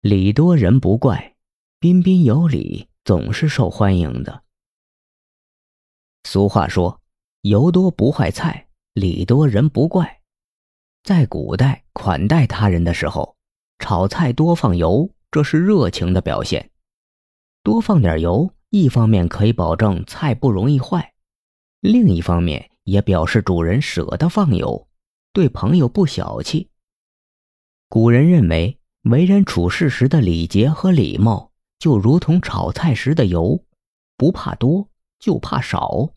礼多人不怪，彬彬有礼总是受欢迎的。俗话说：“油多不坏菜，礼多人不怪。”在古代款待他人的时候，炒菜多放油，这是热情的表现。多放点油，一方面可以保证菜不容易坏，另一方面也表示主人舍得放油，对朋友不小气。古人认为，为人处事时的礼节和礼貌，就如同炒菜时的油，不怕多，就怕少。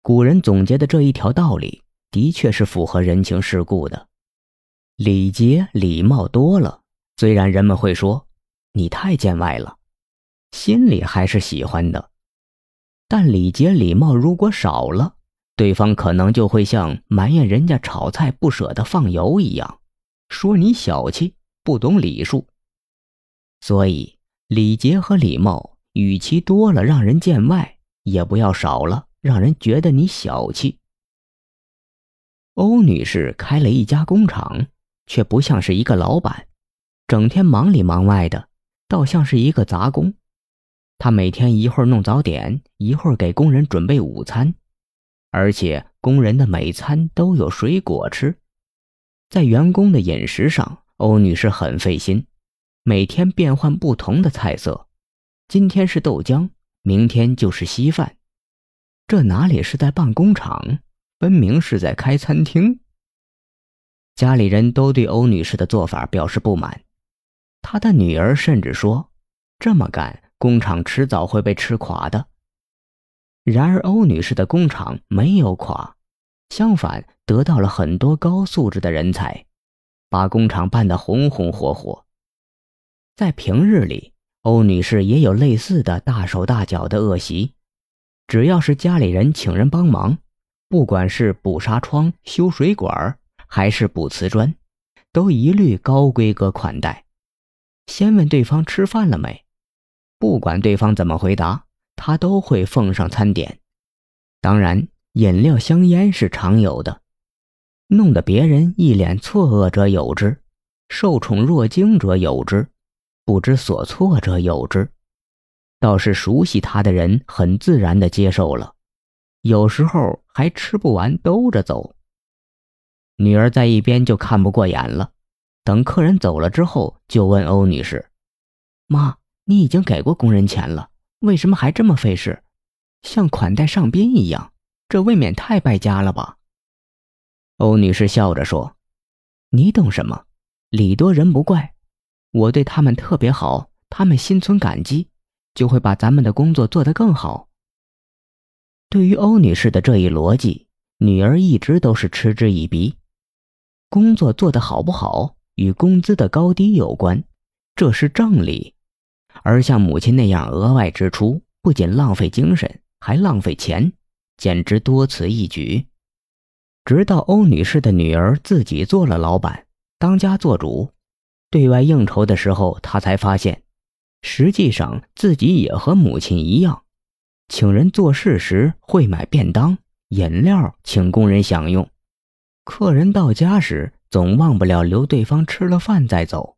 古人总结的这一条道理，的确是符合人情世故的。礼节礼貌多了，虽然人们会说你太见外了，心里还是喜欢的。但礼节礼貌如果少了，对方可能就会像埋怨人家炒菜不舍得放油一样。说你小气，不懂礼数。所以礼节和礼貌，与其多了让人见外，也不要少了让人觉得你小气。欧女士开了一家工厂，却不像是一个老板，整天忙里忙外的，倒像是一个杂工。她每天一会儿弄早点，一会儿给工人准备午餐，而且工人的每餐都有水果吃。在员工的饮食上，欧女士很费心，每天变换不同的菜色，今天是豆浆，明天就是稀饭，这哪里是在办工厂，分明是在开餐厅。家里人都对欧女士的做法表示不满，她的女儿甚至说：“这么干，工厂迟早会被吃垮的。”然而，欧女士的工厂没有垮。相反，得到了很多高素质的人才，把工厂办得红红火火。在平日里，欧女士也有类似的大手大脚的恶习，只要是家里人请人帮忙，不管是补纱窗、修水管，还是补瓷砖，都一律高规格款待。先问对方吃饭了没，不管对方怎么回答，她都会奉上餐点。当然。饮料、香烟是常有的，弄得别人一脸错愕者有之，受宠若惊者有之，不知所措者有之。倒是熟悉他的人很自然地接受了，有时候还吃不完兜着走。女儿在一边就看不过眼了，等客人走了之后，就问欧女士：“妈，你已经给过工人钱了，为什么还这么费事，像款待上宾一样？”这未免太败家了吧？欧女士笑着说：“你懂什么？礼多人不怪。我对他们特别好，他们心存感激，就会把咱们的工作做得更好。”对于欧女士的这一逻辑，女儿一直都是嗤之以鼻。工作做得好不好与工资的高低有关，这是正理。而像母亲那样额外支出，不仅浪费精神，还浪费钱。简直多此一举。直到欧女士的女儿自己做了老板，当家做主，对外应酬的时候，她才发现，实际上自己也和母亲一样，请人做事时会买便当、饮料请工人享用，客人到家时总忘不了留对方吃了饭再走。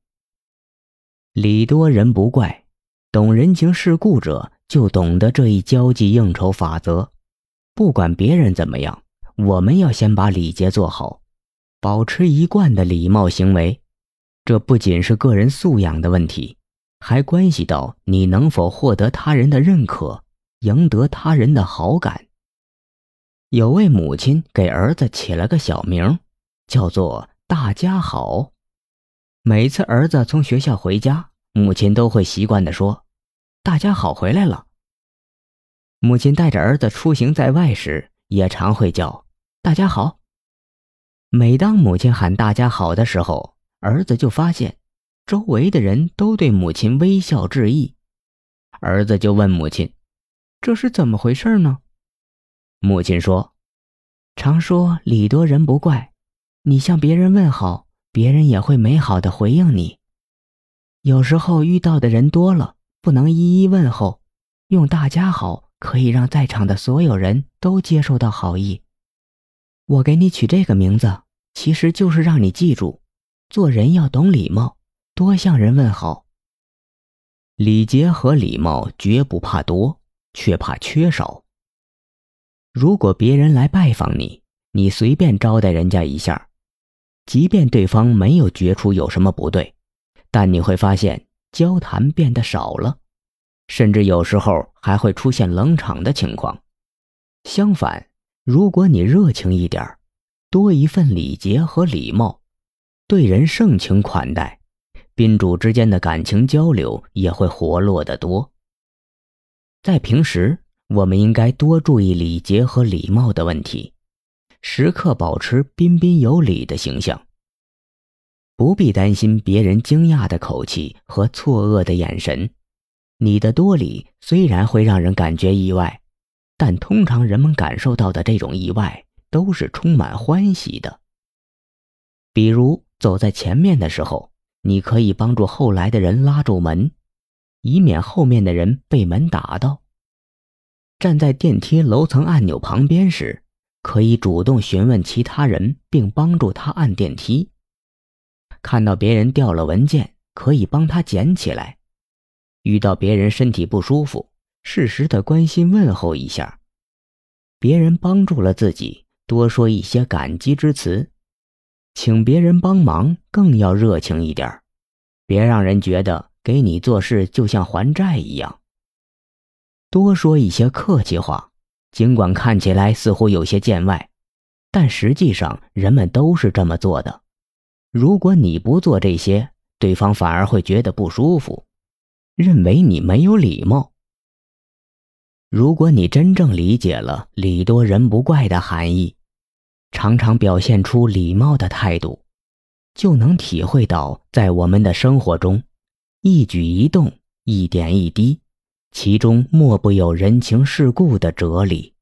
礼多人不怪，懂人情世故者就懂得这一交际应酬法则。不管别人怎么样，我们要先把礼节做好，保持一贯的礼貌行为。这不仅是个人素养的问题，还关系到你能否获得他人的认可，赢得他人的好感。有位母亲给儿子起了个小名，叫做“大家好”。每次儿子从学校回家，母亲都会习惯地说：“大家好，回来了。”母亲带着儿子出行在外时，也常会叫“大家好”。每当母亲喊“大家好”的时候，儿子就发现周围的人都对母亲微笑致意。儿子就问母亲：“这是怎么回事呢？”母亲说：“常说礼多人不怪，你向别人问好，别人也会美好的回应你。有时候遇到的人多了，不能一一问候，用‘大家好’。”可以让在场的所有人都接受到好意。我给你取这个名字，其实就是让你记住，做人要懂礼貌，多向人问好。礼节和礼貌绝不怕多，却怕缺少。如果别人来拜访你，你随便招待人家一下，即便对方没有觉出有什么不对，但你会发现交谈变得少了，甚至有时候还会出现冷场的情况。相反，如果你热情一点多一份礼节和礼貌，对人盛情款待。宾主之间的感情交流也会活络得多。在平时，我们应该多注意礼节和礼貌的问题，时刻保持彬彬有礼的形象。不必担心别人惊讶的口气和错愕的眼神。你的多礼虽然会让人感觉意外，但通常人们感受到的这种意外都是充满欢喜的。比如走在前面的时候。你可以帮助后来的人拉住门，以免后面的人被门打到。站在电梯楼层按钮旁边时，可以主动询问其他人，并帮助他按电梯。看到别人掉了文件，可以帮他捡起来。遇到别人身体不舒服，适时的关心问候一下。别人帮助了自己，多说一些感激之词。请别人帮忙更要热情一点别让人觉得给你做事就像还债一样。多说一些客气话，尽管看起来似乎有些见外，但实际上人们都是这么做的。如果你不做这些，对方反而会觉得不舒服，认为你没有礼貌。如果你真正理解了“礼多人不怪”的含义，常常表现出礼貌的态度，就能体会到在我们的生活中，一举一动、一点一滴，其中莫不有人情世故的哲理。